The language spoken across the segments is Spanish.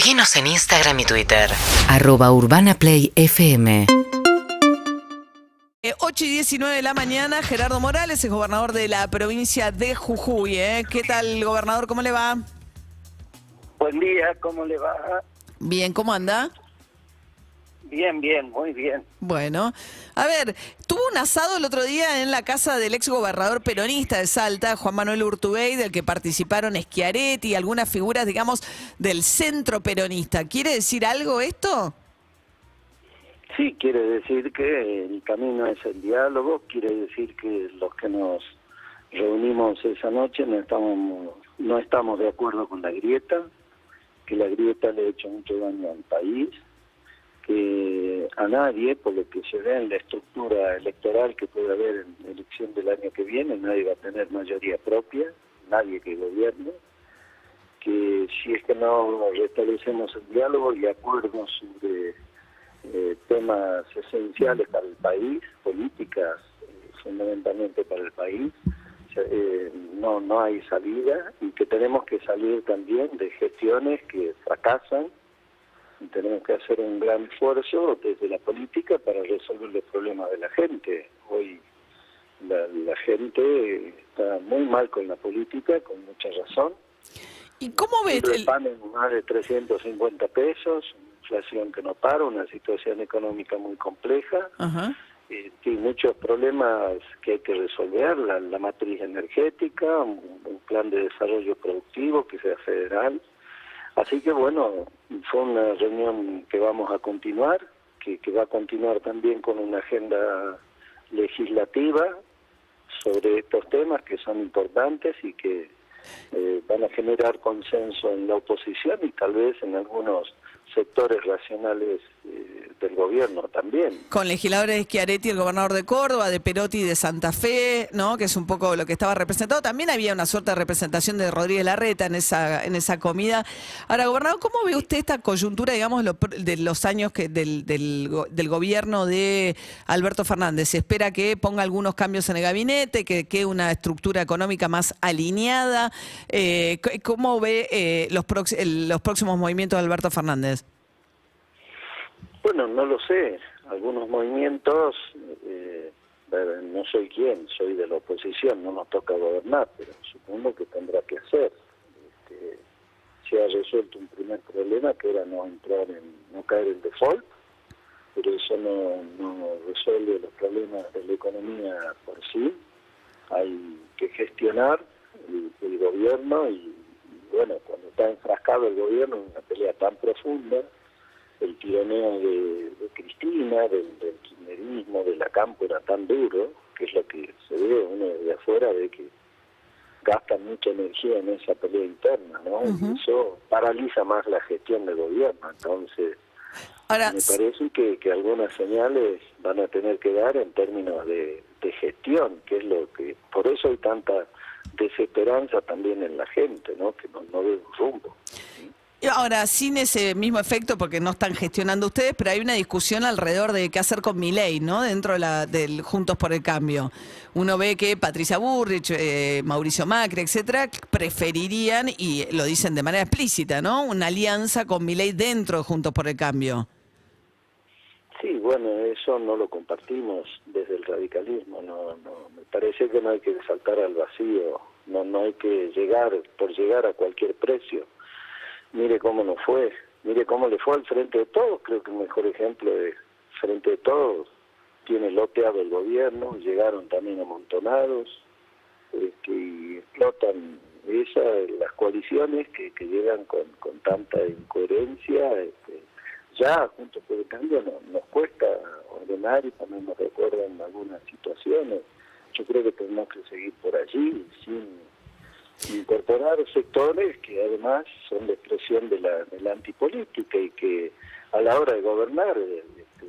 Seguinos en Instagram y Twitter. Arroba Urbana Play FM. Eh, 8 y 19 de la mañana, Gerardo Morales es gobernador de la provincia de Jujuy. ¿eh? ¿Qué tal, gobernador? ¿Cómo le va? Buen día, ¿cómo le va? Bien, ¿cómo anda? Bien, bien, muy bien. Bueno, a ver, tuvo un asado el otro día en la casa del ex gobernador peronista de Salta, Juan Manuel Urtubey, del que participaron Schiaretti y algunas figuras, digamos, del centro peronista. ¿Quiere decir algo esto? Sí, quiere decir que el camino es el diálogo, quiere decir que los que nos reunimos esa noche no estamos, no estamos de acuerdo con la grieta, que la grieta le ha hecho mucho daño al país, que a nadie, por lo que se ve en la estructura electoral que puede haber en elección del año que viene, nadie va a tener mayoría propia, nadie que gobierne, que si es que no restablecemos el diálogo y acuerdos sobre eh, temas esenciales para el país, políticas eh, fundamentalmente para el país, eh, no, no hay salida y que tenemos que salir también de gestiones que fracasan tenemos que hacer un gran esfuerzo desde la política para resolver los problemas de la gente. Hoy la, la gente está muy mal con la política, con mucha razón. ¿Y cómo ve? El pan en más de 350 pesos, inflación que no para, una situación económica muy compleja. Ajá. Eh, y muchos problemas que hay que resolver, la, la matriz energética, un, un, plan de desarrollo productivo que sea federal. Así que bueno, fue una reunión que vamos a continuar, que, que va a continuar también con una agenda legislativa sobre estos temas que son importantes y que eh, van a generar consenso en la oposición y tal vez en algunos sectores racionales del gobierno también. Con legisladores de Schiaretti, el gobernador de Córdoba, de Perotti de Santa Fe, ¿no? que es un poco lo que estaba representado. También había una suerte de representación de Rodríguez Larreta en esa, en esa comida. Ahora, gobernador, ¿cómo ve usted esta coyuntura, digamos, lo, de los años que del, del, gobierno de Alberto Fernández? Se espera que ponga algunos cambios en el gabinete, que quede una estructura económica más alineada. Eh, ¿Cómo ve eh, los próximos movimientos de Alberto Fernández? Bueno, no lo sé. Algunos movimientos, eh, no soy quien, soy de la oposición, no nos toca gobernar, pero supongo que tendrá que hacer. Este, se ha resuelto un primer problema que era no entrar en, no caer en default, pero eso no, no resuelve los problemas de la economía por sí. Hay que gestionar el, el gobierno y, y, bueno, cuando está enfrascado el gobierno en una pelea tan profunda, el tironeo de, de Cristina, del, del, kirchnerismo, de la campo era tan duro, que es lo que se ve uno desde afuera, de que gasta mucha energía en esa pelea interna, ¿no? Uh -huh. Y eso paraliza más la gestión del gobierno. Entonces, Ahora, me parece que, que algunas señales van a tener que dar en términos de, de gestión, que es lo que, por eso hay tanta desesperanza también en la gente, ¿no? Que no, no ve un rumbo. Ahora, sin ese mismo efecto, porque no están gestionando ustedes, pero hay una discusión alrededor de qué hacer con mi ley, ¿no? Dentro de la, del Juntos por el Cambio. Uno ve que Patricia Burrich, eh, Mauricio Macri, etcétera, preferirían, y lo dicen de manera explícita, ¿no? Una alianza con mi ley dentro de Juntos por el Cambio. Sí, bueno, eso no lo compartimos desde el radicalismo. No, no, me parece que no hay que saltar al vacío, no, no hay que llegar por llegar a cualquier precio mire cómo nos fue, mire cómo le fue al frente de todos, creo que el mejor ejemplo de frente de todos tiene loteado el gobierno, llegaron también amontonados este, y explotan esas las coaliciones que, que llegan con, con tanta incoherencia, este, ya junto por el cambio no, nos cuesta ordenar y también nos recuerdan algunas situaciones. Yo creo que tenemos que seguir por allí sin incorporar sectores que además son la expresión de la, de la antipolítica y que a la hora de gobernar este,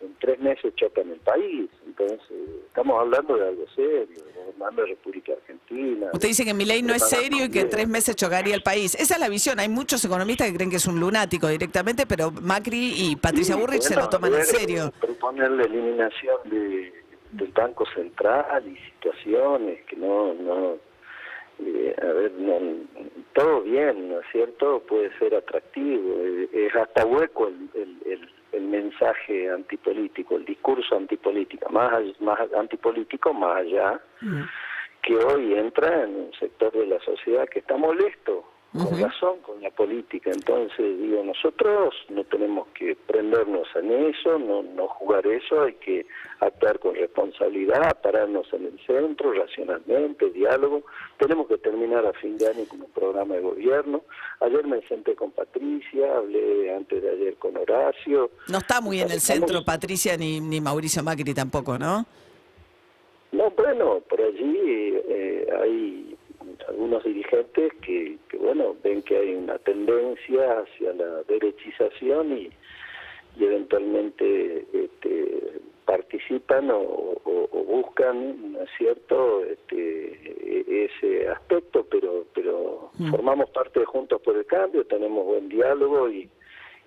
en tres meses chocan el país. Entonces, estamos hablando de algo serio, gobernando la República Argentina. Usted dice que mi ley no es serio y que en tres meses chocaría el país. Esa es la visión. Hay muchos economistas que creen que es un lunático directamente, pero Macri y Patricia sí, Burrich bueno, se lo toman en serio. Proponer la eliminación de del Banco Central y situaciones que no, no eh, a ver, no, todo bien, ¿no es cierto? Puede ser atractivo, eh, es hasta hueco el, el, el, el mensaje antipolítico, el discurso antipolítico, más, más antipolítico, más allá, que hoy entra en un sector de la sociedad que está molesto, con razón, con la política. Entonces, digo, nosotros no tenemos que prendernos en eso, no, no jugar eso, hay que actuar con responsabilidad, pararnos en el centro, racionalmente, diálogo. Tenemos que terminar a fin de año con un programa de gobierno. Ayer me senté con Patricia, hablé antes de ayer con Horacio. No está muy en el centro Patricia ni, ni Mauricio Macri tampoco, ¿no? No, bueno, por allí eh, hay algunos dirigentes que, que, bueno, ven que hay una tendencia hacia la derechización y, y eventualmente este, participan o, o- o buscan, ¿no es cierto?, este, e- ese aspecto, pero, pero formamos parte de Juntos por el Cambio, tenemos buen diálogo y,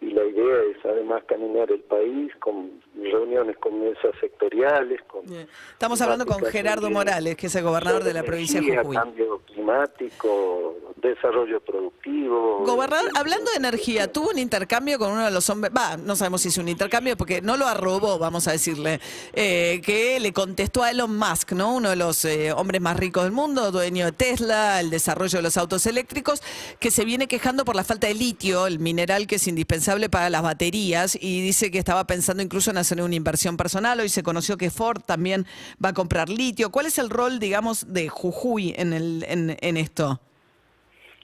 y la idea es además caminar el país con reuniones con mesas sectoriales, con Estamos hablando con Gerardo Morales, que es el gobernador de la provincia de Jujuy. cambio climático, desarrollo productivo. Gobernador, hablando de energía, tuvo un intercambio con uno de los hombres, va, no sabemos si es un intercambio porque no lo arrobó, vamos a decirle, eh, que le contestó a Elon Musk, ¿no? Uno de los eh, hombres más ricos del mundo, dueño de Tesla, el desarrollo de los autos eléctricos, que se viene quejando por la falta de litio, el mineral que es indispensable para las baterías, y dice que estaba pensando incluso en hacer una inversión personal. Hoy se conoció que Ford también va a comprar litio. ¿Cuál es el rol, digamos, de Jujuy en, el, en, en esto?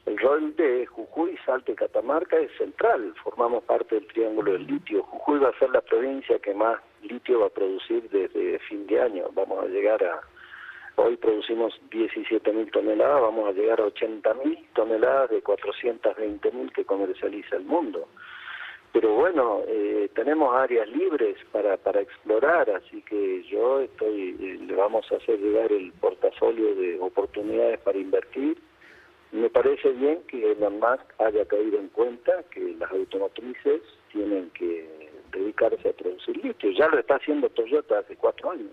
El rol de Jujuy, Salta y Catamarca es central. Formamos parte del Triángulo del Litio. Jujuy va a ser la provincia que más litio va a producir desde fin de año. Vamos a llegar a... Hoy producimos 17 mil toneladas, vamos a llegar a 80 mil toneladas de 420 mil que comercializa el mundo. Pero bueno, eh, tenemos áreas libres para, para explorar, así que yo estoy, eh, le vamos a hacer llegar el portafolio de oportunidades para invertir. Me parece bien que Elon Musk haya caído en cuenta que las automotrices tienen que dedicarse a producir litio. Ya lo está haciendo Toyota hace cuatro años.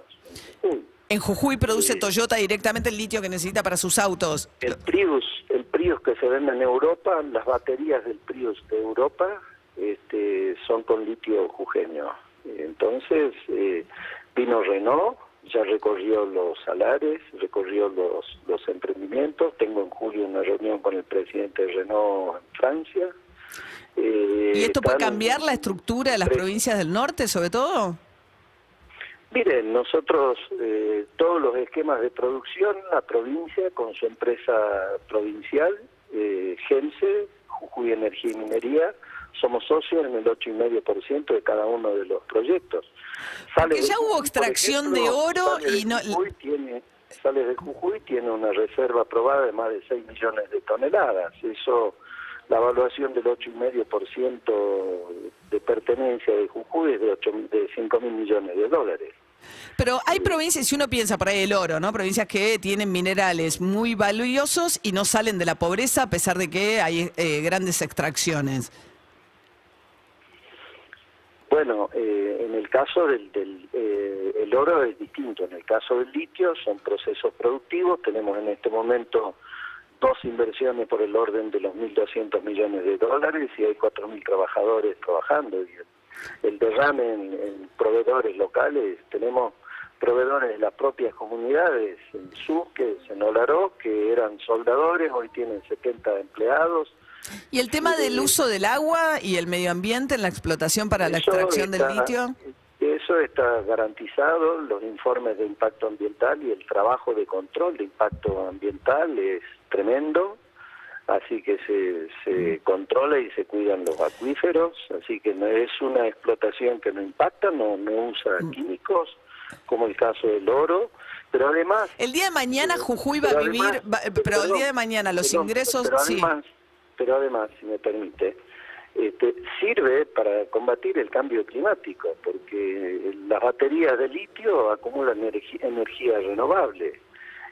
Uy, En Jujuy produce Sí. Toyota directamente el litio que necesita para sus autos. el Prius, el Prius que se vende en Europa, las baterías del Prius de Europa este, son con litio jujeño. Entonces, eh, vino Renault, ya recorrió los salares, recorrió los, los emprendimientos. Tengo en julio una reunión con el presidente de Renault en Francia. Eh, ¿Y esto puede cambiar la estructura de las provincias del norte, sobre todo? Miren, nosotros eh, todos los esquemas de producción, la provincia con su empresa provincial, eh, GENSE, Jujuy Energía y Minería, somos socios en el 8,5% de cada uno de los proyectos. Porque de ya hubo extracción de oro y no- Jujuy tiene, sale de Jujuy tiene una reserva aprobada de más de 6 millones de toneladas. Eso, la evaluación del 8,5% de pertenencia de Jujuy es de, 8, de 5 mil millones de dólares. Pero hay provincias, si uno piensa por ahí el oro, ¿no? Provincias que tienen minerales muy valiosos y no salen de la pobreza a pesar de que hay eh, grandes extracciones. Bueno, eh, en el caso del, del eh, el oro es distinto. En el caso del litio son procesos productivos. Tenemos en este momento dos inversiones por el orden de los 1.200 millones de dólares y hay 4.000 trabajadores trabajando. Y el, derrame en, proveedores locales, tenemos proveedores de las propias comunidades, en Suque, en Olaró, que eran soldadores, hoy tienen 70 empleados. ¿Y el tema del uso del agua y el medio ambiente en la explotación para la extracción del litio? Eso está garantizado, los informes de impacto ambiental y el trabajo de control de impacto ambiental es tremendo, así que se, se controla y se cuidan los acuíferos, así que no es una explotación que no impacta, no, no usa químicos, como el caso del oro, pero además... El día de mañana Jujuy va a vivir, además- va- pero el día de mañana los ingresos, pero sí. Pero además, si me permite, este, sirve para combatir el cambio climático, porque las baterías de litio acumulan energía renovable.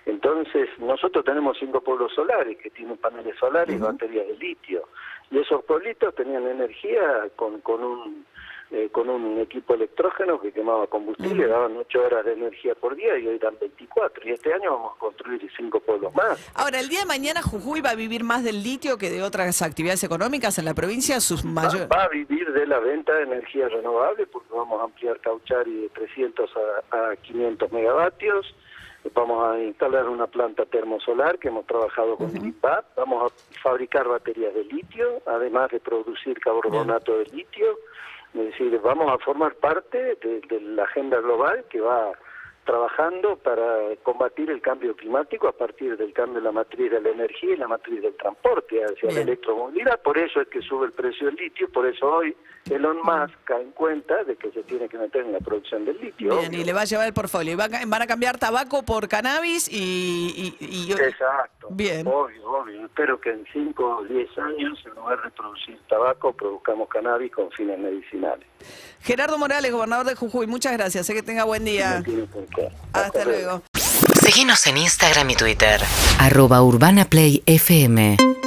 Entonces, nosotros tenemos cinco pueblos solares que tienen paneles solares y baterías de litio. Y esos pueblitos tenían energía con, con un eh, con un equipo electrógeno que quemaba combustible, daban 8 horas de energía por día y hoy dan 24. Y este año vamos a construir cinco pueblos más. Ahora, el día de mañana Jujuy va a vivir más del litio que de otras actividades económicas en la provincia. Sus Va, mayores. va a vivir de la venta de energía renovable porque vamos a ampliar Cauchari de 300 a, a 500 megavatios. Vamos a instalar una planta termosolar que hemos trabajado con el IPAP. Vamos a fabricar baterías de litio, además de producir carbonato de litio. Es decir, vamos a formar parte de, de la agenda global que va trabajando para combatir el cambio climático a partir del cambio de la matriz de la energía y la matriz del transporte hacia la electromovilidad. Por eso es que sube el precio del litio, por eso hoy Elon Musk cae en cuenta de que se tiene que meter en la producción del litio. Bien, obvio. y le va a llevar el portfolio. Y van a cambiar tabaco por cannabis y. y- y- Exacto. Bien. Obvio, obvio. Espero que en 5 o 10 años, en lugar de producir tabaco, produzcamos cannabis con fines medicinales. Gerardo Morales, gobernador de Jujuy, muchas gracias. Sé que tenga buen día. No tiene por qué. Hasta luego. Seguinos en Instagram y Twitter. Arroba Urbana Play FM